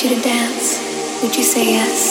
Asked you to dance, would you say yes?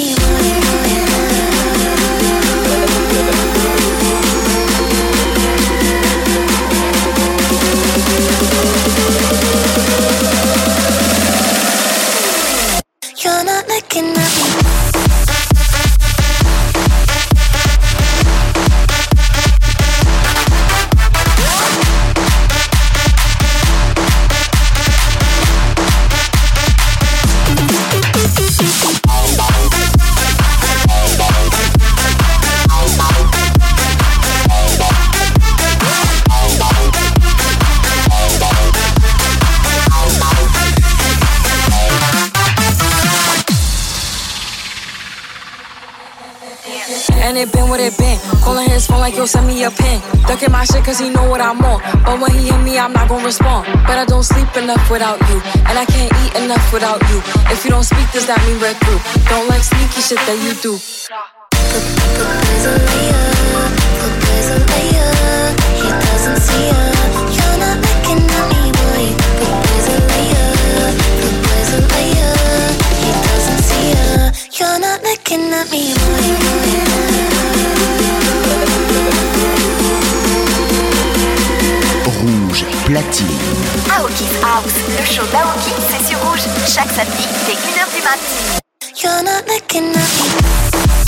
Send cause he know what I'm on. But when he hit me, I'm not gonna respond. But I don't sleep enough without you. And I can't eat enough without you. If you don't speak, does that mean we're through? Don't like sneaky shit that you do. He doesn't see You're not looking at me, boy. He doesn't see You're not looking at me, boy. Platine. Aoki's House, le show d'Aoki, c'est sur Rouge, chaque samedi dès 1h du mat. You're not looking at me.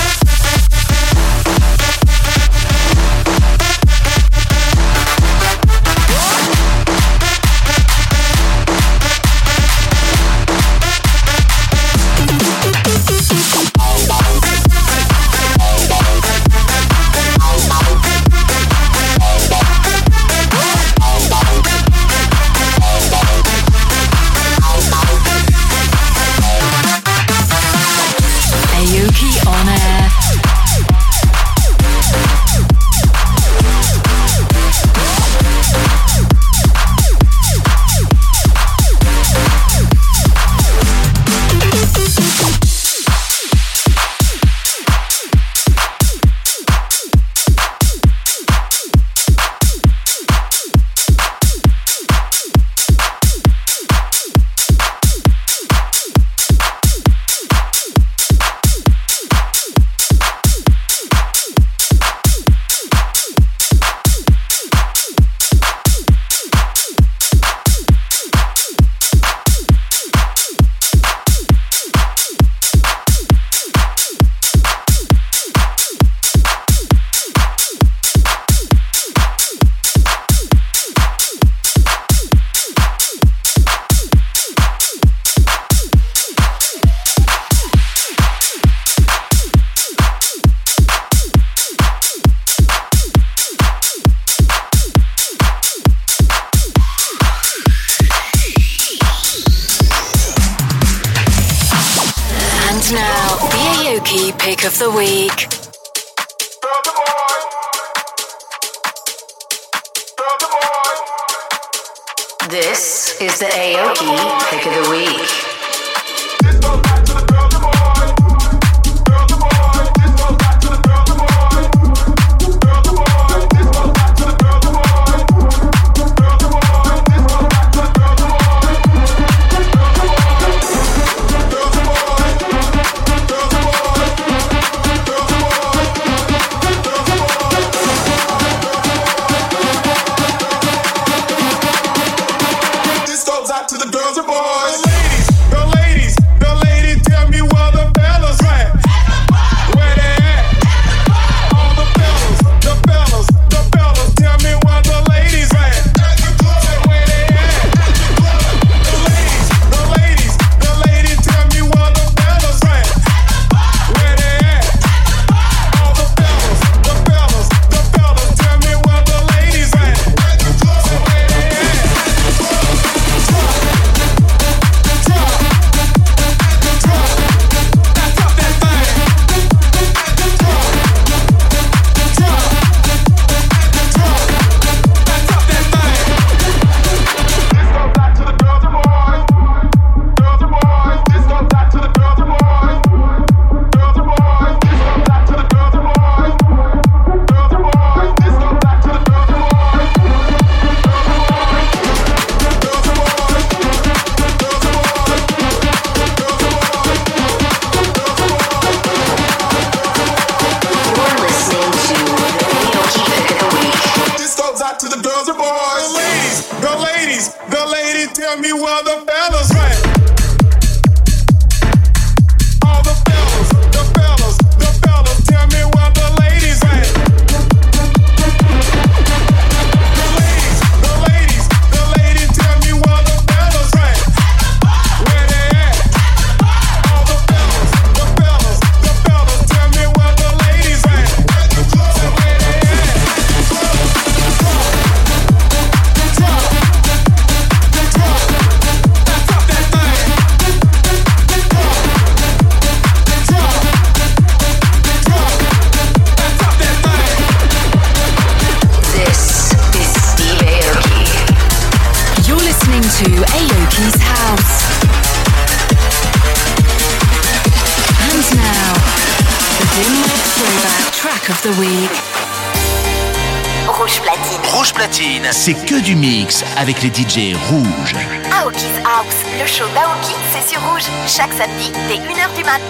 c'est que du mix avec les DJ rouges. Aoki's House, le show d'Aoki, c'est sur rouge, chaque samedi dès 1h du mat.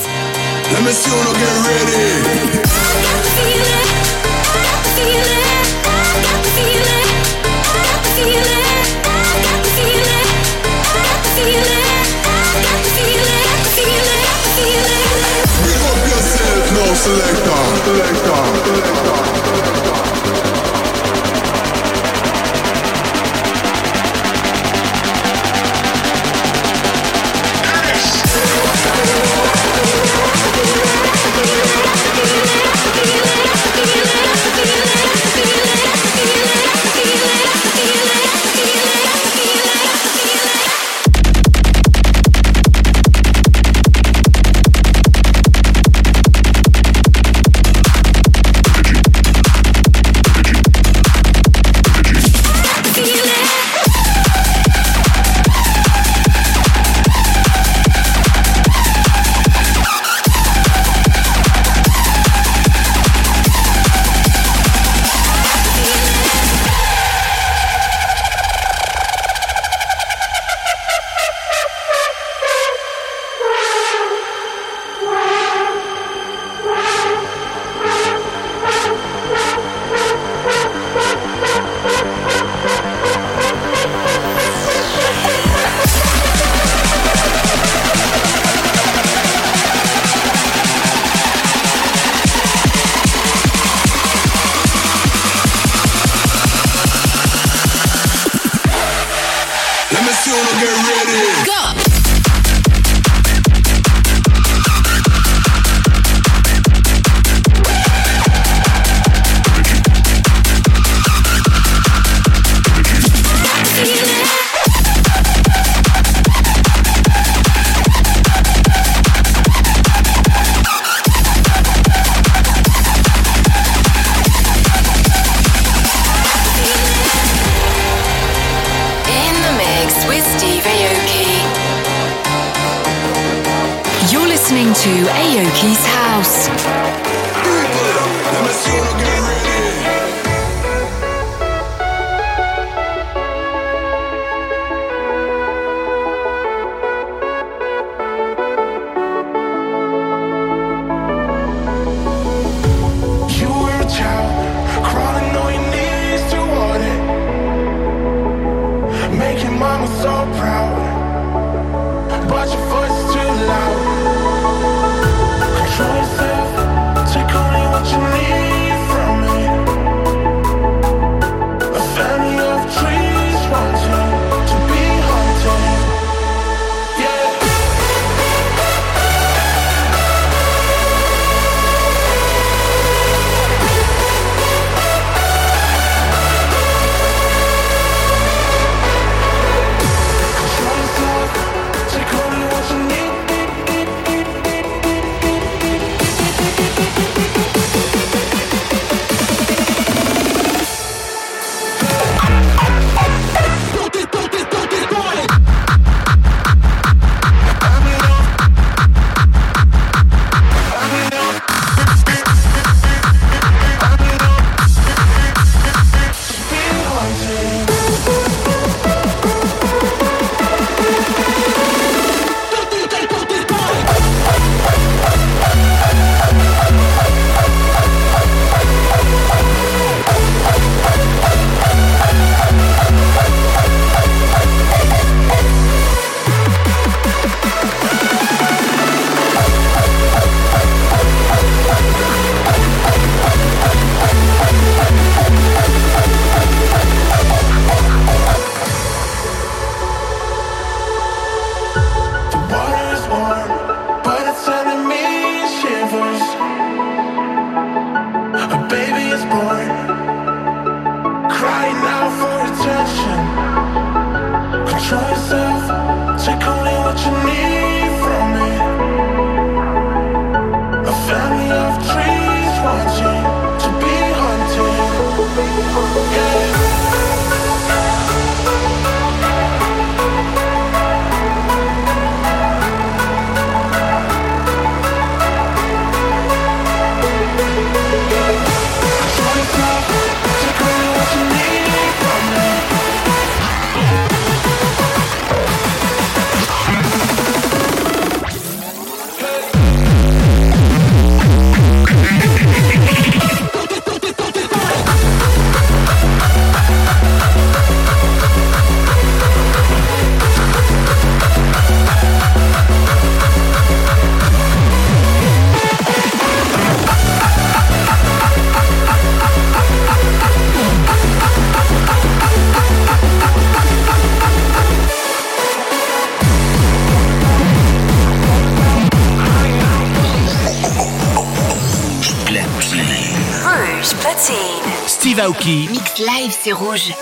Live, c'est rouge.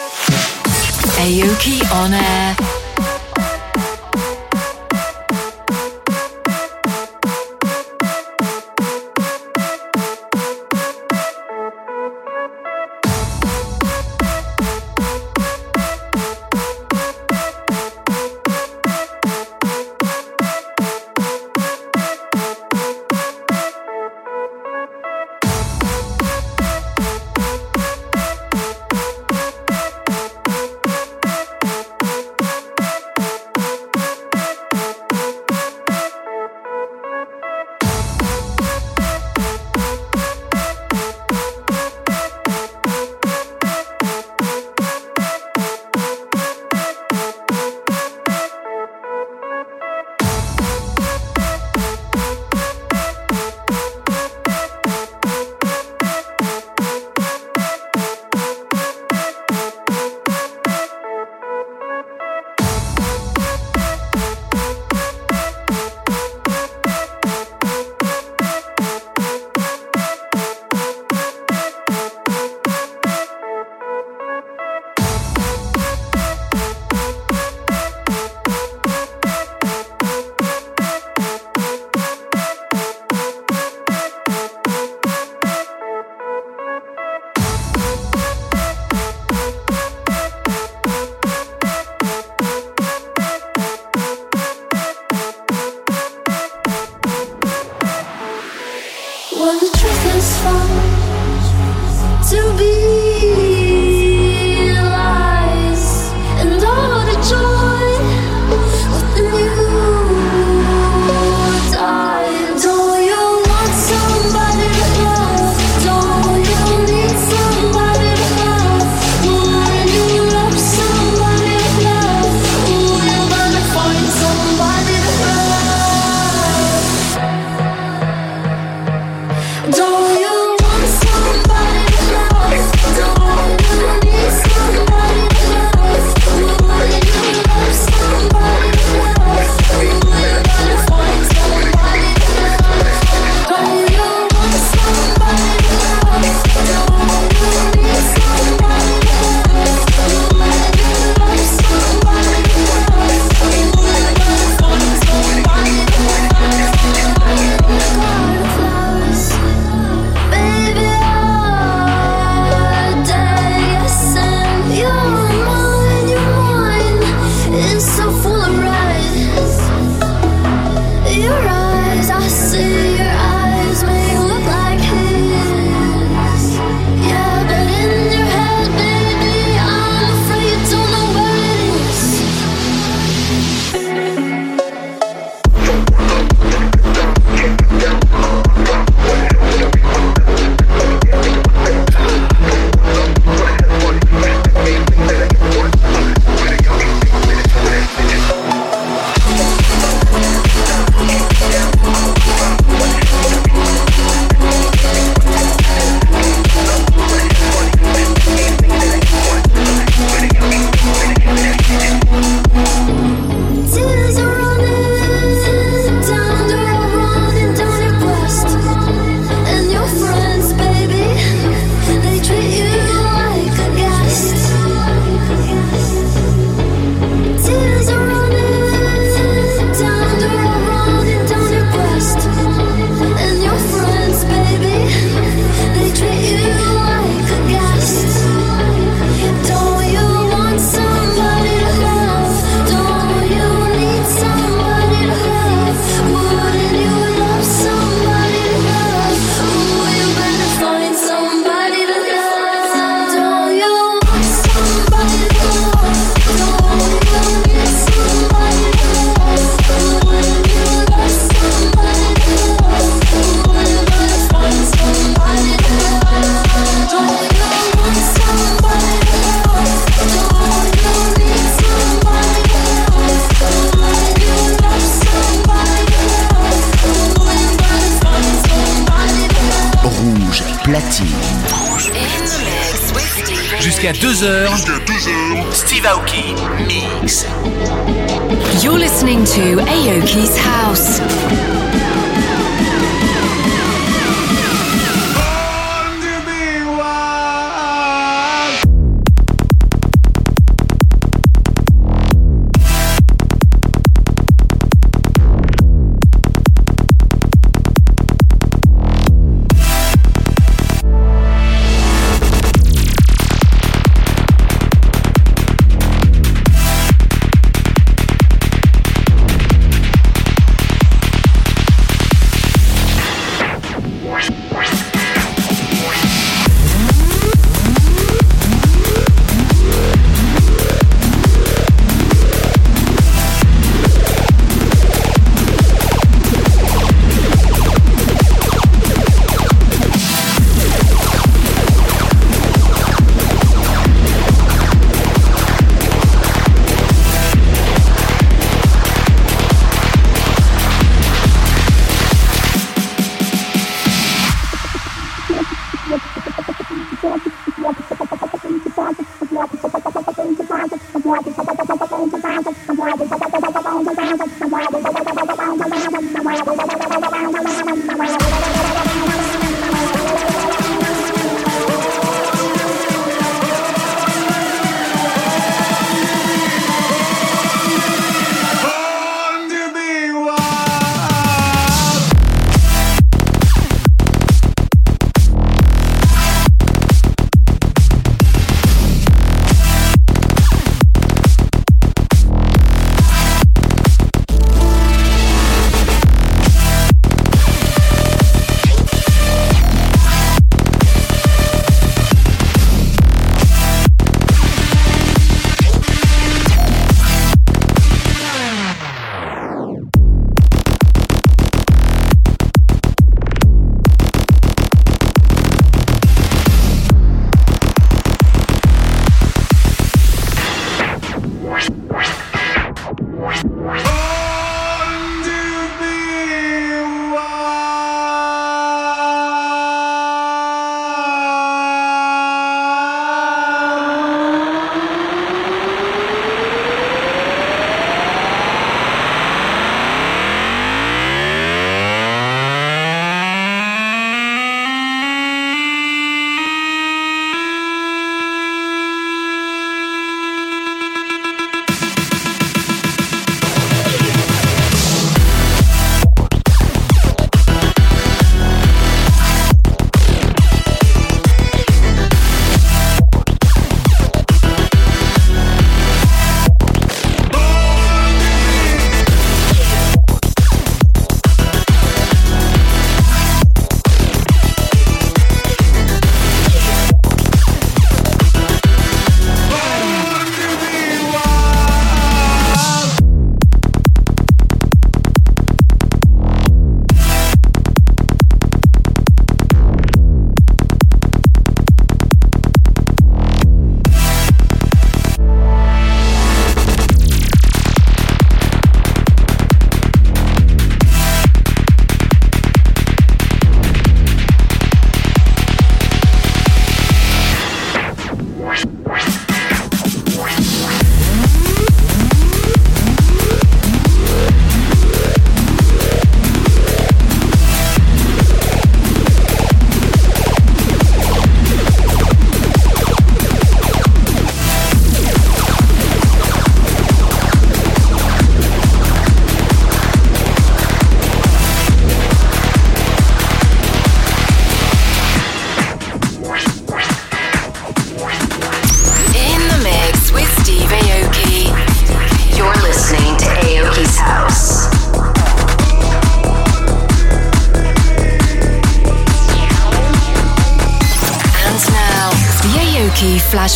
Aoki on air.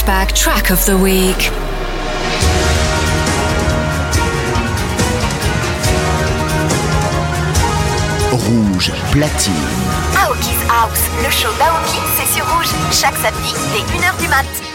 Flashback Track of the Week. Rouge platine. Aoki's House, le show d'Aoki, c'est sur Rouge, chaque samedi dès 1h du mat'.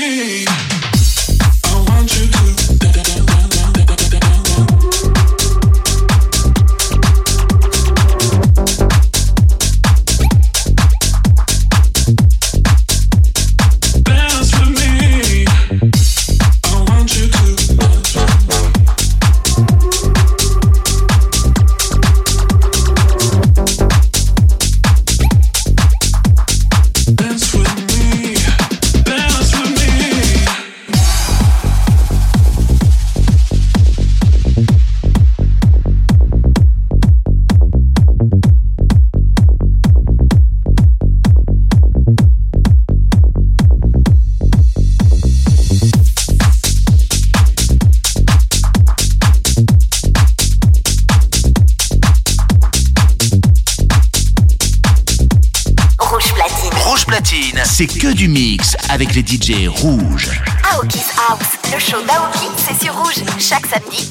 me. DJ rouges. Aoki's House, le show d'Aoki, c'est sur rouge, chaque samedi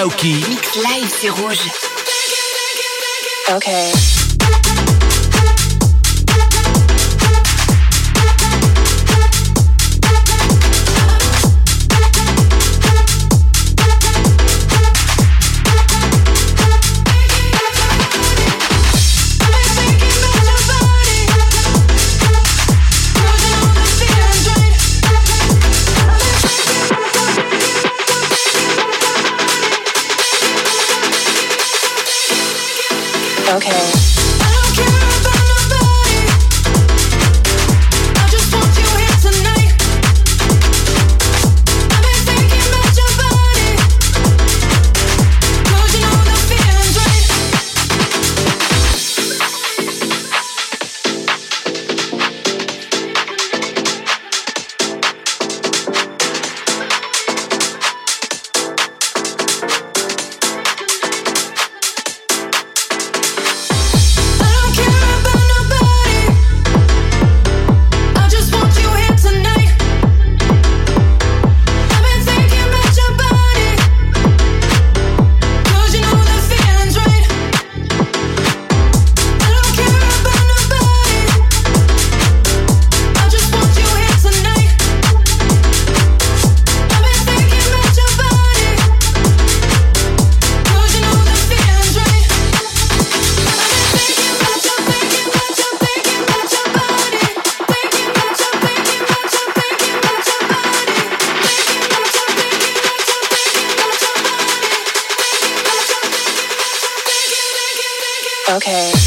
Aoki. Mix live, c'est rouge. Okay. Okay. About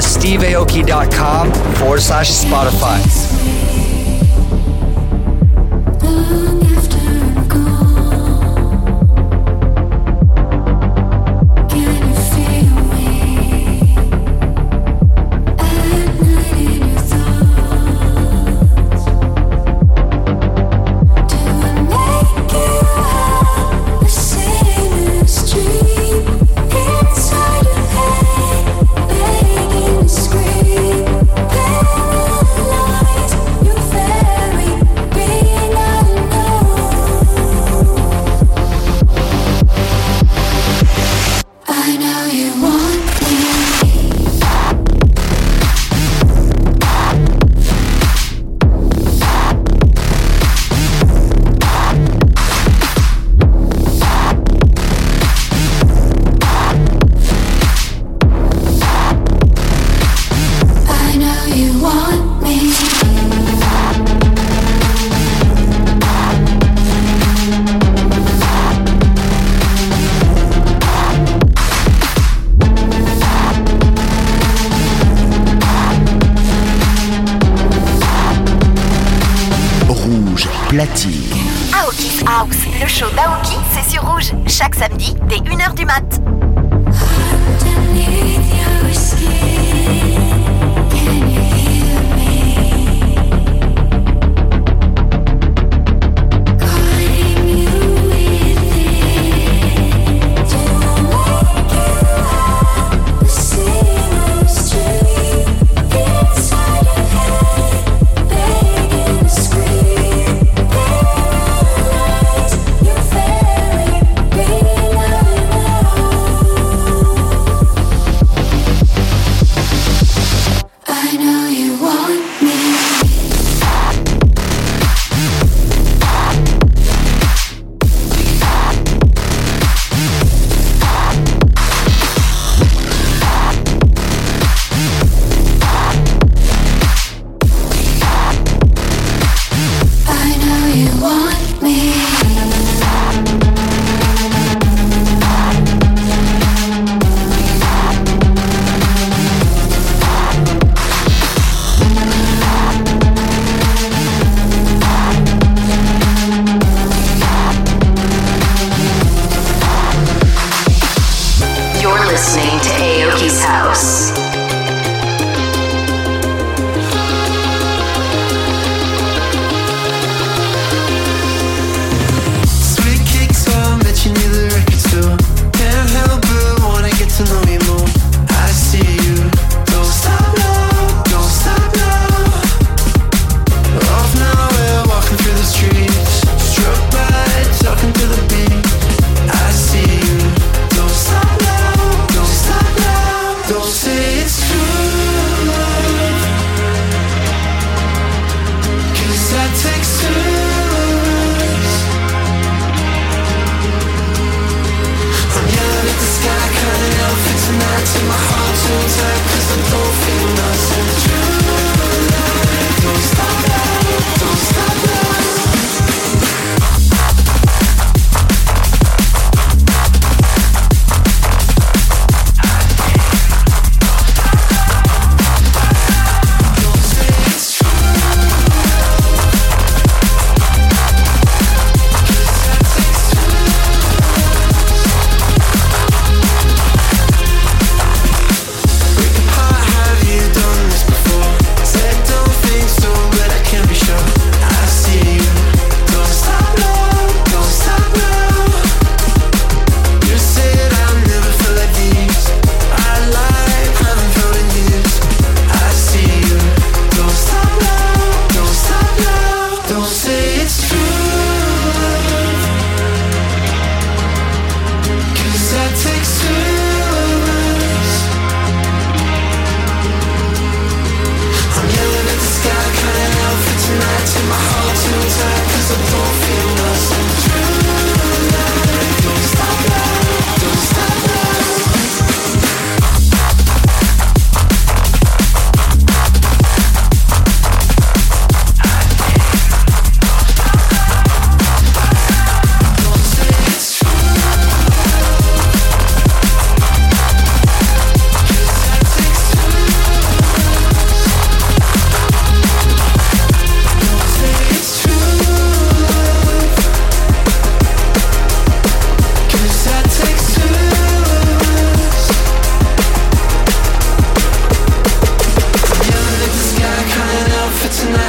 steveaoki.com forward slash Spotify.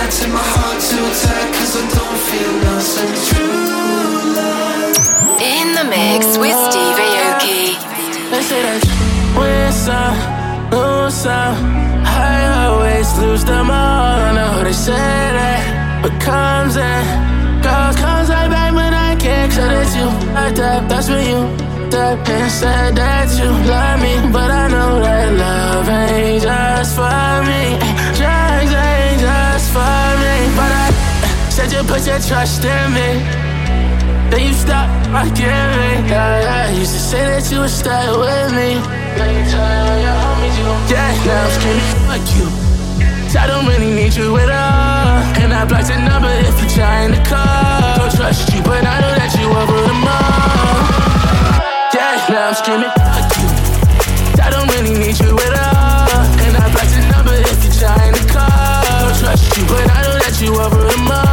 Attaching my heart to attack Cause I don't feel nothing True. Love In the mix with Steve Aoki. They say that win some, lose some. I always lose them all I know they say that. But comes and goes Comes right back when I can't So that you like that, that's when you. Up and said that you love me, but I know that love ain't just for me. Said you put your trust in me. Then you stopped my giving. Yeah, yeah. Used to say that you would stay with me. You your homies you don't. Yeah, now I'm screaming fuck you. I don't really need you at all. And I blocked your number if you're trying to call. Don't trust you, but I know that you over. Yeah, now I'm screaming fuck you. Really you at all. And I blocked your number if you're trying to call. Don't trust you, but I know that you over the all.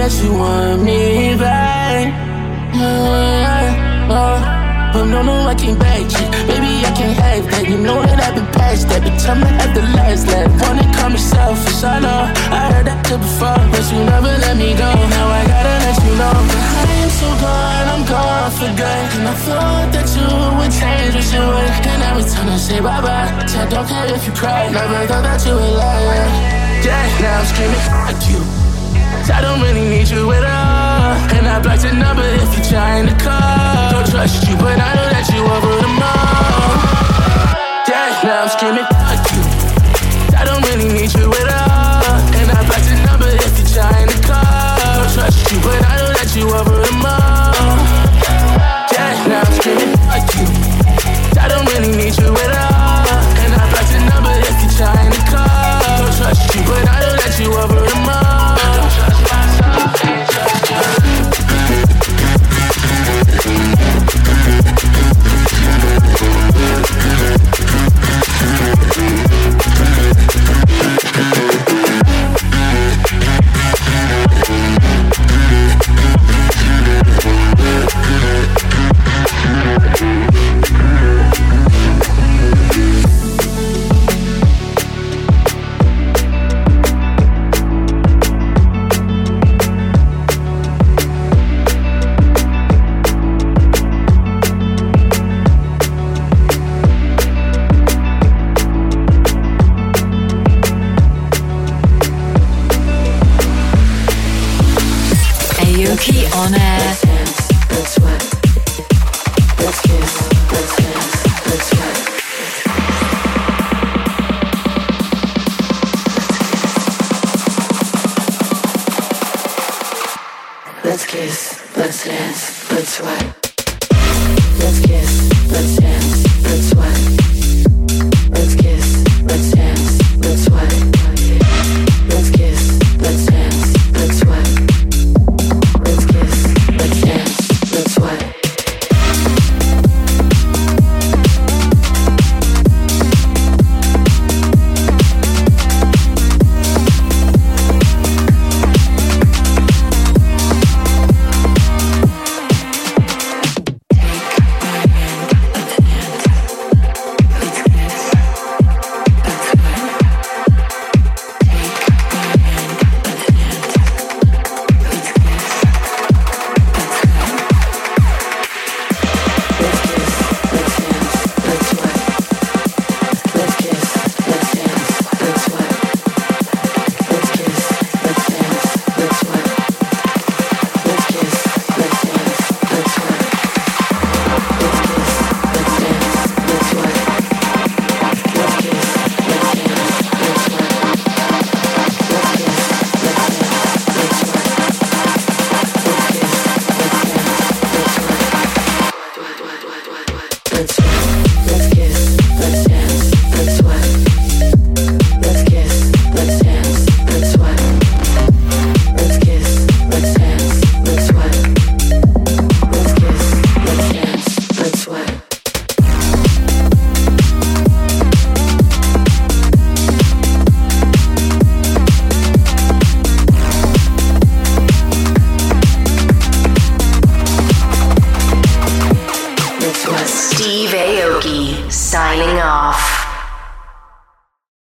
That you want me back. Uh, uh, but no, no, I can't back you. Baby, I can't have that. You know that I've been past that. But tell me at the last lap. Say bye bye, I don't care if you cry. Never thought that you would lie. Yeah, now I'm screaming at you. I don't really need you at all. And I blocked your number if you're trying to call. Don't trust you, but I know that you over the mall. Yeah, now I'm screaming, fuck you. I don't really need you at all. And I blocked your number if you're trying to call. Don't trust you, but I know that you over the mall. Steve let's off.